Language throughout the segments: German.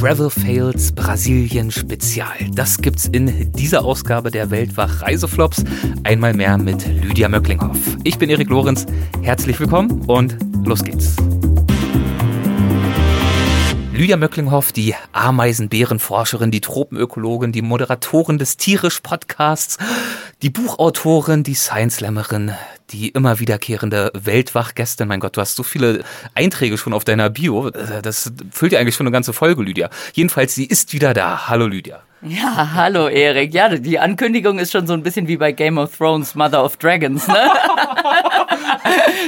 Travel Fails Brasilien Spezial. Das gibt's in dieser Ausgabe der Weltwach Reiseflops. Einmal mehr mit Lydia Möcklinghoff. Ich bin Erik Lorenz. Herzlich willkommen und los geht's. Lydia Möcklinghoff, die Ameisenbärenforscherin, die Tropenökologin, die Moderatorin des Tierisch-Podcasts, die Buchautorin, die Science-Slammerin, die immer wiederkehrende Weltwachgästin. Mein Gott, du hast so viele Einträge schon auf deiner Bio. Das füllt ja eigentlich schon eine ganze Folge, Lydia. Jedenfalls, sie ist wieder da. Hallo, Lydia. Ja, hallo Erik. Ja, die Ankündigung ist schon so ein bisschen wie bei Game of Thrones, Mother of Dragons, ne?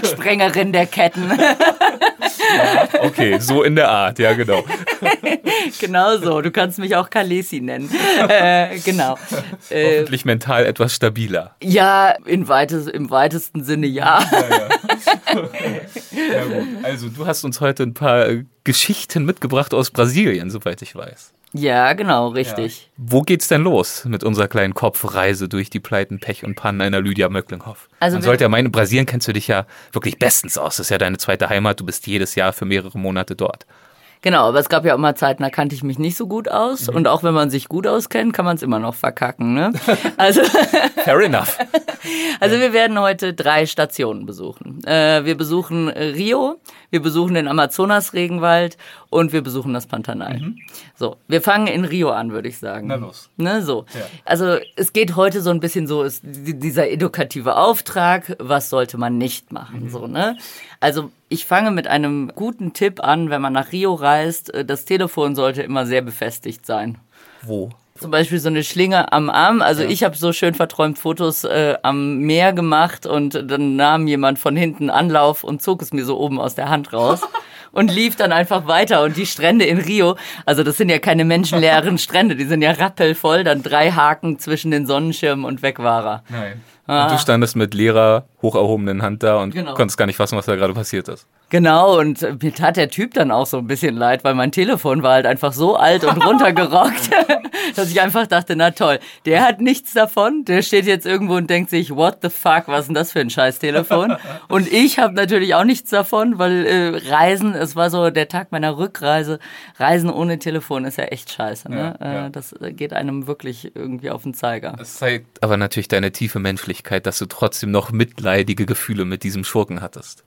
Sprengerin der Ketten. Ja, okay, so in der Art, ja genau. genau so. Du kannst mich auch Kalesi nennen. Äh, genau. Äh, Hoffentlich mental etwas stabiler. Ja, in weites, im weitesten Sinne ja. ja, ja. ja. Also du hast uns heute ein paar Geschichten mitgebracht aus Brasilien, soweit ich weiß. Ja, genau, richtig. Ja. Wo geht's denn los mit unserer kleinen Kopfreise durch die Pleiten, Pech und Pannen einer Lydia Möcklinghoff? Also Man sollte ja meinen, in Brasilien kennst du dich ja wirklich bestens aus. Das ist ja deine zweite Heimat. Du bist jedes Jahr für mehrere Monate dort. Genau, aber es gab ja auch mal Zeiten, da kannte ich mich nicht so gut aus. Mhm. Und auch wenn man sich gut auskennt, kann man es immer noch verkacken. Ne? Also Fair enough. Also wir werden heute drei Stationen besuchen. Äh, wir besuchen Rio, wir besuchen den Amazonas-Regenwald und wir besuchen das Pantanal. Mhm. So, wir fangen in Rio an, würde ich sagen. Na los. Ne, so. Ja. Also es geht heute so ein bisschen so, ist dieser edukative Auftrag, was sollte man nicht machen, mhm. so, ne? Also ich fange mit einem guten Tipp an, wenn man nach Rio reist, äh, das Telefon sollte immer sehr befestigt sein. Wo? Zum Beispiel so eine Schlinge am Arm. Also ja. ich habe so schön verträumt Fotos äh, am Meer gemacht und dann nahm jemand von hinten Anlauf und zog es mir so oben aus der Hand raus. und lief dann einfach weiter. Und die Strände in Rio, also das sind ja keine menschenleeren Strände, die sind ja rappelvoll, dann drei Haken zwischen den Sonnenschirmen und weg war er. Nein. Ah. Und du standest mit leerer, hoch erhobenen Hand da und genau. konntest gar nicht fassen, was da gerade passiert ist. Genau, und mir tat der Typ dann auch so ein bisschen leid, weil mein Telefon war halt einfach so alt und runtergerockt, dass ich einfach dachte, na toll, der hat nichts davon, der steht jetzt irgendwo und denkt sich, what the fuck, was ist denn das für ein scheiß Telefon? Und ich habe natürlich auch nichts davon, weil äh, Reisen, es war so der Tag meiner Rückreise, Reisen ohne Telefon ist ja echt scheiße. Ne? Ja, ja. Äh, das geht einem wirklich irgendwie auf den Zeiger. Das zeigt aber natürlich deine tiefe Menschlichkeit, dass du trotzdem noch mitleidige Gefühle mit diesem Schurken hattest.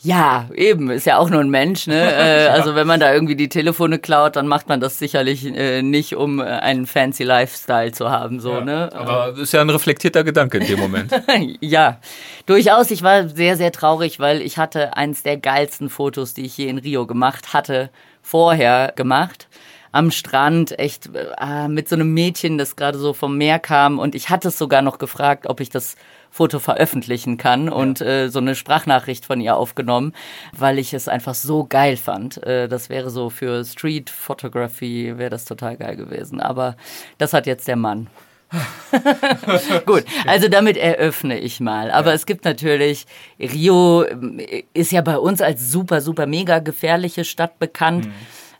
Ja, eben, ist ja auch nur ein Mensch, ne? Äh, also wenn man da irgendwie die Telefone klaut, dann macht man das sicherlich äh, nicht, um äh, einen fancy Lifestyle zu haben, so, ja, ne? Aber das ist ja ein reflektierter Gedanke in dem Moment. ja, durchaus. Ich war sehr, sehr traurig, weil ich hatte eins der geilsten Fotos, die ich je in Rio gemacht hatte, vorher gemacht am Strand, echt äh, mit so einem Mädchen, das gerade so vom Meer kam. Und ich hatte es sogar noch gefragt, ob ich das Foto veröffentlichen kann und ja. äh, so eine Sprachnachricht von ihr aufgenommen, weil ich es einfach so geil fand. Äh, das wäre so für Street Photography wäre das total geil gewesen. Aber das hat jetzt der Mann. Gut, also damit eröffne ich mal. Aber ja. es gibt natürlich, Rio äh, ist ja bei uns als super, super mega gefährliche Stadt bekannt. Mhm.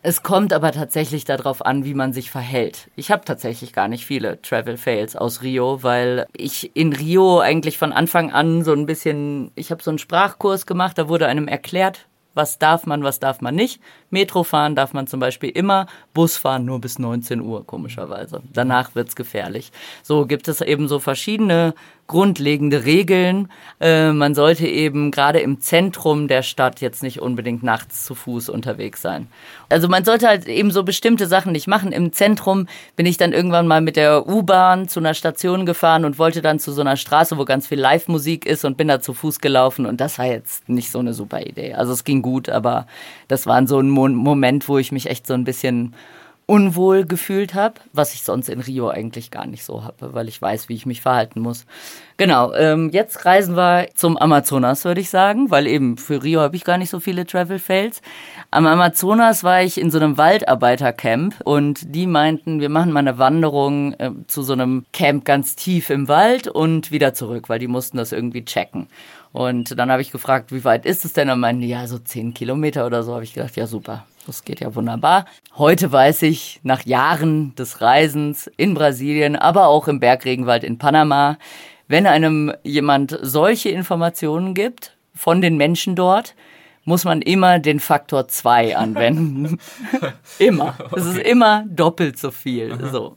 Es kommt aber tatsächlich darauf an, wie man sich verhält. Ich habe tatsächlich gar nicht viele Travel Fails aus Rio, weil ich in Rio eigentlich von Anfang an so ein bisschen, ich habe so einen Sprachkurs gemacht, da wurde einem erklärt, was darf man, was darf man nicht. Metro fahren darf man zum Beispiel immer, Bus fahren nur bis 19 Uhr, komischerweise. Danach wird's gefährlich. So gibt es eben so verschiedene grundlegende Regeln. Äh, man sollte eben gerade im Zentrum der Stadt jetzt nicht unbedingt nachts zu Fuß unterwegs sein. Also man sollte halt eben so bestimmte Sachen nicht machen. Im Zentrum bin ich dann irgendwann mal mit der U-Bahn zu einer Station gefahren und wollte dann zu so einer Straße, wo ganz viel Live-Musik ist und bin da zu Fuß gelaufen und das war jetzt nicht so eine super Idee. Also es ging gut, aber das war so ein Moment, wo ich mich echt so ein bisschen unwohl gefühlt habe, was ich sonst in Rio eigentlich gar nicht so habe, weil ich weiß, wie ich mich verhalten muss. Genau, ähm, jetzt reisen wir zum Amazonas, würde ich sagen, weil eben für Rio habe ich gar nicht so viele Travel Fails. Am Amazonas war ich in so einem Waldarbeitercamp und die meinten, wir machen mal eine Wanderung äh, zu so einem Camp ganz tief im Wald und wieder zurück, weil die mussten das irgendwie checken. Und dann habe ich gefragt, wie weit ist es denn? Und meinten, ja, so zehn Kilometer oder so. Habe ich gedacht, ja, super das geht ja wunderbar. Heute weiß ich, nach Jahren des Reisens in Brasilien, aber auch im Bergregenwald in Panama, wenn einem jemand solche Informationen gibt von den Menschen dort, muss man immer den Faktor 2 anwenden. immer. Es ist immer doppelt so viel. So.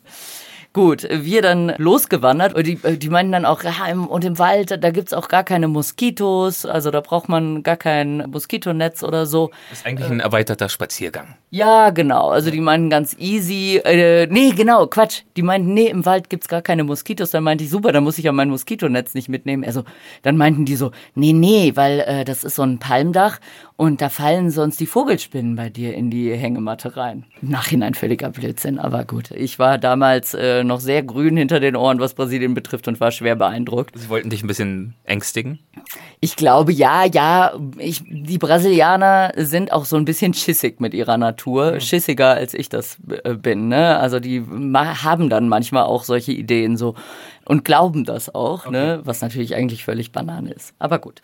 Gut, wir dann losgewandert und die, die meinten dann auch, ja, im, und im Wald, da gibt's auch gar keine Moskitos, also da braucht man gar kein Moskitonetz oder so. Das ist eigentlich ein erweiterter Spaziergang. Ja, genau. Also die meinten ganz easy. Äh, nee, genau, Quatsch. Die meinten, nee, im Wald gibt's gar keine Moskitos. Dann meinte ich, super, dann muss ich ja mein Moskitonetz nicht mitnehmen. Also dann meinten die so, nee, nee, weil äh, das ist so ein Palmdach und da fallen sonst die Vogelspinnen bei dir in die Hängematte rein. Im Nachhinein völliger Blödsinn, aber gut. Ich war damals äh, noch sehr grün hinter den Ohren, was Brasilien betrifft und war schwer beeindruckt. Sie wollten dich ein bisschen ängstigen? Ich glaube, ja, ja. Ich, die Brasilianer sind auch so ein bisschen schissig mit ihrer Natur. Mhm. Schissiger als ich das äh, bin. Ne? Also die haben dann manchmal auch solche Ideen so und glauben das auch, ne? okay. ne? was natürlich eigentlich völlig Banane ist. Aber gut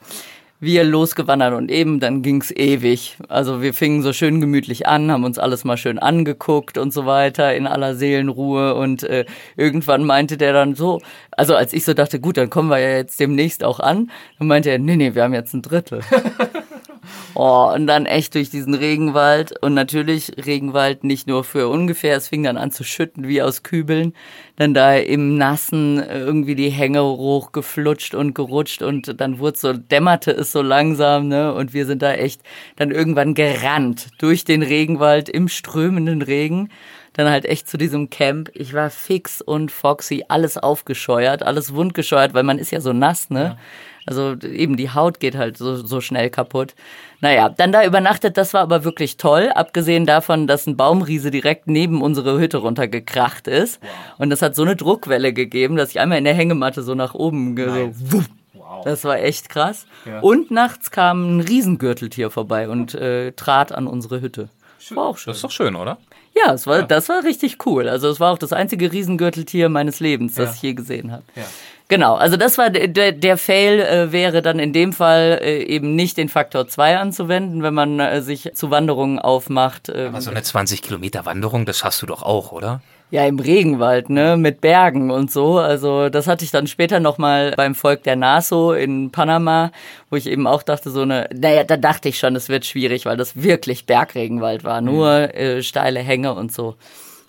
wir losgewandert und eben, dann ging's ewig. Also wir fingen so schön gemütlich an, haben uns alles mal schön angeguckt und so weiter in aller Seelenruhe und äh, irgendwann meinte der dann so, also als ich so dachte, gut, dann kommen wir ja jetzt demnächst auch an, dann meinte er, nee, nee, wir haben jetzt ein Drittel. Oh, und dann echt durch diesen Regenwald. Und natürlich Regenwald nicht nur für ungefähr. Es fing dann an zu schütten wie aus Kübeln. Dann da im Nassen irgendwie die Hänge hochgeflutscht und gerutscht und dann wurde so, dämmerte es so langsam, ne? Und wir sind da echt dann irgendwann gerannt durch den Regenwald im strömenden Regen dann halt echt zu diesem Camp. Ich war fix und foxy, alles aufgescheuert, alles wundgescheuert, weil man ist ja so nass, ne? Ja. Also eben die Haut geht halt so, so schnell kaputt. Naja, dann da übernachtet, das war aber wirklich toll, abgesehen davon, dass ein Baumriese direkt neben unsere Hütte runtergekracht ist. Wow. Und das hat so eine Druckwelle gegeben, dass ich einmal in der Hängematte so nach oben nice. so, wow. Das war echt krass. Ja. Und nachts kam ein Riesengürteltier vorbei und äh, trat an unsere Hütte. War auch schön. Das ist doch schön, oder? Ja, es war, ja. das war richtig cool. Also es war auch das einzige Riesengürteltier meines Lebens, das ja. ich je gesehen habe. Ja. Genau, also das war der, der Fail äh, wäre dann in dem Fall äh, eben nicht den Faktor 2 anzuwenden, wenn man äh, sich zu Wanderungen aufmacht. Äh, Aber so eine 20 Kilometer Wanderung, das schaffst du doch auch, oder? Ja, im Regenwald, ne, mit Bergen und so. Also das hatte ich dann später nochmal beim Volk der Naso in Panama, wo ich eben auch dachte, so eine, naja, da dachte ich schon, es wird schwierig, weil das wirklich Bergregenwald war, nur mhm. äh, steile Hänge und so.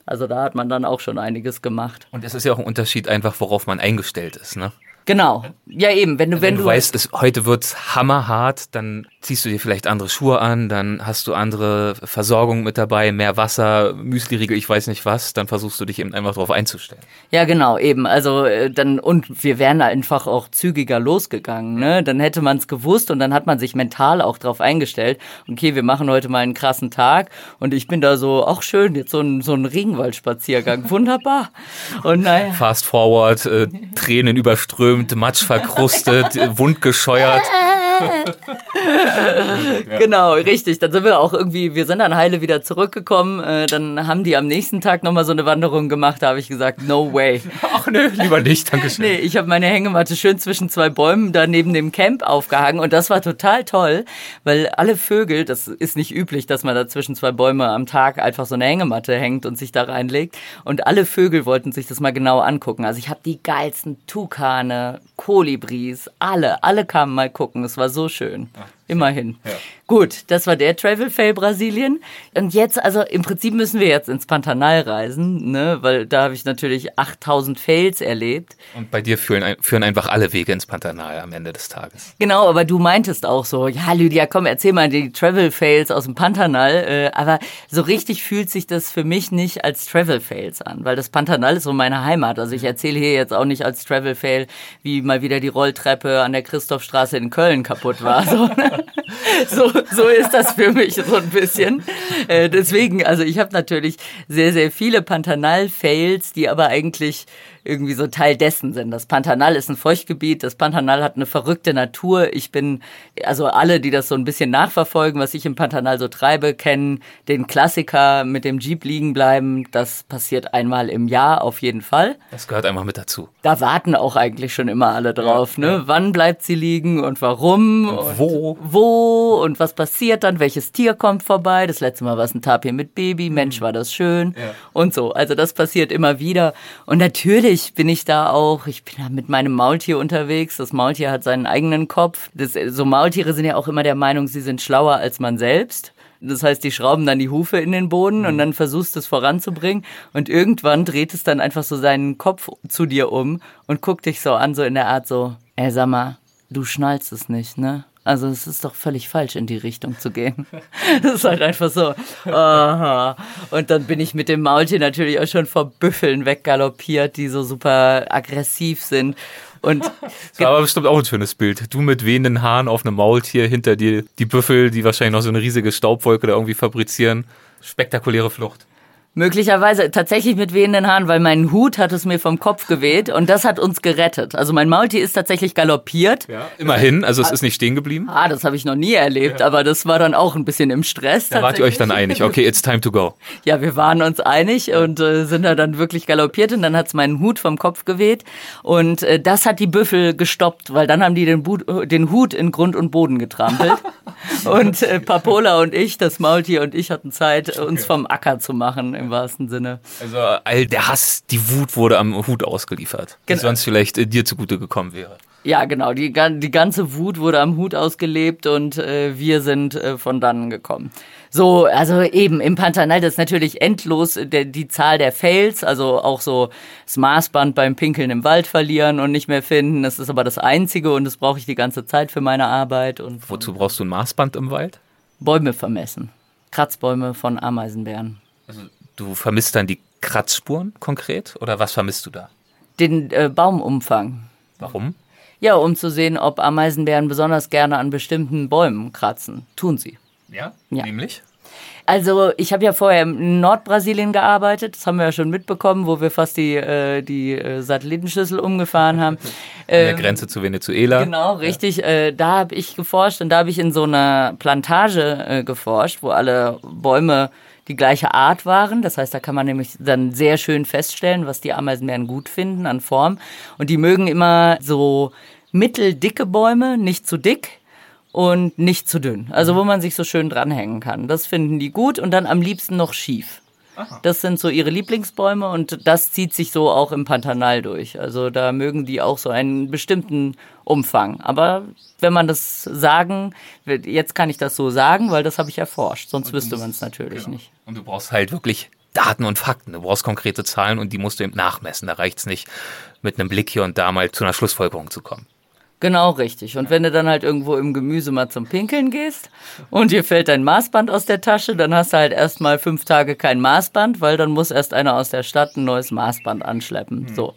Also da hat man dann auch schon einiges gemacht. Und es ist ja auch ein Unterschied einfach, worauf man eingestellt ist, ne? Genau. Ja, eben. Wenn du, wenn, wenn du, du weißt, es, heute wird's hammerhart, dann ziehst du dir vielleicht andere Schuhe an, dann hast du andere Versorgung mit dabei, mehr Wasser, Müsliriegel, ich weiß nicht was, dann versuchst du dich eben einfach darauf einzustellen. Ja, genau, eben. Also äh, dann, und wir wären einfach auch zügiger losgegangen, ne? Dann hätte man es gewusst und dann hat man sich mental auch darauf eingestellt, okay, wir machen heute mal einen krassen Tag und ich bin da so, auch schön, jetzt so ein, so ein Regenwaldspaziergang, wunderbar. Und naja. Fast forward, äh, Tränen überströmt verkrümmt, matschverkrustet, wundgescheuert. genau, richtig. Dann sind wir auch irgendwie, wir sind dann heile wieder zurückgekommen. Äh, dann haben die am nächsten Tag nochmal so eine Wanderung gemacht. Da habe ich gesagt, no way. Ach nö, lieber nicht, danke schön. Nee, ich habe meine Hängematte schön zwischen zwei Bäumen da neben dem Camp aufgehangen und das war total toll, weil alle Vögel, das ist nicht üblich, dass man da zwischen zwei Bäume am Tag einfach so eine Hängematte hängt und sich da reinlegt. Und alle Vögel wollten sich das mal genau angucken. Also ich habe die geilsten Tukane, Kolibris, alle, alle kamen mal gucken. Es war so schön. Ach, Immerhin. Ja. Gut, das war der Travel Fail Brasilien. Und jetzt, also im Prinzip müssen wir jetzt ins Pantanal reisen, ne, weil da habe ich natürlich 8000 Fails erlebt. Und bei dir führen, führen einfach alle Wege ins Pantanal am Ende des Tages. Genau, aber du meintest auch so, ja, Lydia, komm, erzähl mal die Travel Fails aus dem Pantanal. Äh, aber so richtig fühlt sich das für mich nicht als Travel Fails an, weil das Pantanal ist so meine Heimat. Also ich erzähle hier jetzt auch nicht als Travel Fail, wie mal wieder die Rolltreppe an der Christophstraße in Köln kaputt war. So, ne? So, so ist das für mich so ein bisschen. Äh, deswegen, also ich habe natürlich sehr, sehr viele Pantanal-Fails, die aber eigentlich irgendwie so Teil dessen sind. Das Pantanal ist ein Feuchtgebiet, das Pantanal hat eine verrückte Natur. Ich bin, also alle, die das so ein bisschen nachverfolgen, was ich im Pantanal so treibe, kennen den Klassiker mit dem Jeep liegen bleiben. Das passiert einmal im Jahr auf jeden Fall. Das gehört einfach mit dazu. Da warten auch eigentlich schon immer alle drauf. Ja, ne? Ja. Wann bleibt sie liegen und warum? Und wo? wo und was passiert dann, welches Tier kommt vorbei. Das letzte Mal war es ein Tapir mit Baby, Mensch, war das schön Ja. und so. Also das passiert immer wieder. Und natürlich bin ich da auch, ich bin da mit meinem Maultier unterwegs. Das Maultier hat seinen eigenen Kopf. Das, so Maultiere sind ja auch immer der Meinung, sie sind schlauer als man selbst. Das heißt, die schrauben dann die Hufe in den Boden und dann versuchst du es voranzubringen. Und irgendwann dreht es dann einfach so seinen Kopf zu dir um und guckt dich so an, so in der Art so, ey, sag mal, du schnallst es nicht, ne? Also es ist doch völlig falsch, in die Richtung zu gehen. Das ist halt einfach so. Aha. Und dann bin ich mit dem Maultier natürlich auch schon vor Büffeln weggaloppiert, die so super aggressiv sind. Und Das war aber bestimmt auch ein schönes Bild. Du mit wehenden Haaren auf einem Maultier, hinter dir die Büffel, die wahrscheinlich noch so eine riesige Staubwolke da irgendwie fabrizieren. Spektakuläre Flucht. Möglicherweise tatsächlich mit wehenden Haaren, weil mein Hut hat es mir vom Kopf geweht und das hat uns gerettet. Also mein Maultier ist tatsächlich galoppiert. Ja. Immerhin, also es ist nicht stehen geblieben. Ah, das habe ich noch nie erlebt, aber das war dann auch ein bisschen im Stress. Da wart ihr euch dann einig. Okay, it's time to go. Ja, wir waren uns einig und äh, sind da dann wirklich galoppiert und dann hat's meinen Hut vom Kopf geweht und äh, das hat die Büffel gestoppt, weil dann haben die den, But, den Hut in Grund und Boden getrampelt und äh, Papola und ich, das Maultier und ich hatten Zeit, uns vom Acker zu machen im wahrsten Sinne. Also all der Hass, die Wut wurde am Hut ausgeliefert. Die Genau. sonst vielleicht äh, dir zugute gekommen wäre. Ja, genau. Die, die ganze Wut wurde am Hut ausgelebt und äh, wir sind äh, von dannen gekommen. So, also eben im Pantanal, das ist natürlich endlos äh, der, die Zahl der Fails, also auch so das Maßband beim Pinkeln im Wald verlieren und nicht mehr finden. Das ist aber das Einzige und das brauche ich die ganze Zeit für meine Arbeit und Wozu brauchst du ein Maßband im Wald? Bäume vermessen. Kratzbäume von Ameisenbären. Du vermisst dann die Kratzspuren konkret oder was vermisst du da? Den äh, Baumumfang. Warum? Ja, um zu sehen, ob Ameisenbären besonders gerne an bestimmten Bäumen kratzen. Tun sie. Ja, Ja. nämlich? Also ich habe ja vorher in Nordbrasilien gearbeitet, das haben wir ja schon mitbekommen, wo wir fast die, äh, die äh, Satellitenschüssel umgefahren haben. An der Ähm, Grenze zu Venezuela. Genau, richtig. Äh, da habe ich geforscht und da habe ich in so einer Plantage äh, geforscht, wo alle Bäume die gleiche Art waren. Das heißt, da kann man nämlich dann sehr schön feststellen, was die Ameisenbären gut finden an Form. Und die mögen immer so mitteldicke Bäume, nicht zu dick und nicht zu dünn. Also wo man sich so schön dranhängen kann. Das finden die gut und dann am liebsten noch schief. Das sind so ihre Lieblingsbäume und das zieht sich so auch im Pantanal durch. Also da mögen die auch so einen bestimmten Umfang. Aber wenn man das sagen, jetzt kann ich das so sagen, weil das habe ich erforscht. Sonst wüsste man es natürlich nicht. Und du brauchst halt wirklich Daten und Fakten. Du brauchst konkrete Zahlen und die musst du eben nachmessen. Da reicht's nicht, mit einem Blick hier und da mal zu einer Schlussfolgerung zu kommen. Genau richtig. Und wenn du dann halt irgendwo im Gemüse mal zum Pinkeln gehst und dir fällt dein Maßband aus der Tasche, dann hast du halt erstmal fünf Tage kein Maßband, weil dann muss erst einer aus der Stadt ein neues Maßband anschleppen. So.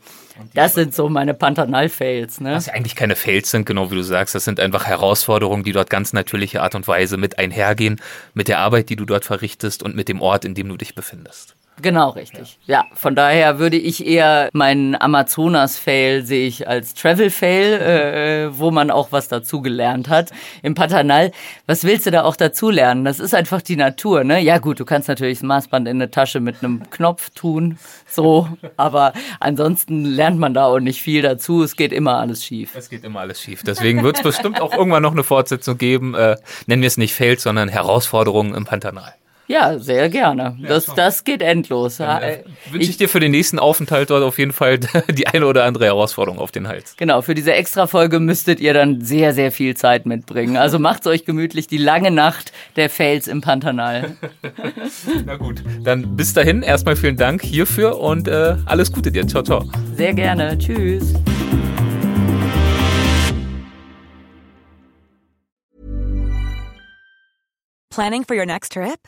Das sind so meine Pantanal-Fails, ne? Was ja eigentlich keine Fails sind, genau wie du sagst. Das sind einfach Herausforderungen, die dort ganz natürliche Art und Weise mit einhergehen, mit der Arbeit, die du dort verrichtest und mit dem Ort, in dem du dich befindest. Genau, richtig. Ja, von daher würde ich eher meinen Amazonas-Fail sehe ich als Travel-Fail, äh, wo man auch was dazu gelernt hat. Im Pantanal, was willst du da auch dazu lernen? Das ist einfach die Natur, ne? Ja gut, du kannst natürlich das Maßband in eine Tasche mit einem Knopf tun, so, aber ansonsten lernt man da auch nicht viel dazu. Es geht immer alles schief. Es geht immer alles schief. Deswegen wird es bestimmt auch irgendwann noch eine Fortsetzung geben. Äh, nennen wir es nicht Fails, sondern Herausforderungen im Pantanal. Ja, sehr gerne. Das, das geht endlos. Ja, äh, Wünsche ich dir für den nächsten Aufenthalt dort auf jeden Fall die eine oder andere Herausforderung auf den Hals. Genau, für diese Extra-Folge müsstet ihr dann sehr, sehr viel Zeit mitbringen. Also macht's euch gemütlich, die lange Nacht der Fails im Pantanal. Na gut, dann bis dahin erstmal vielen Dank hierfür und äh, alles Gute dir. Ciao, ciao. Sehr gerne. Tschüss. Planning for your next trip?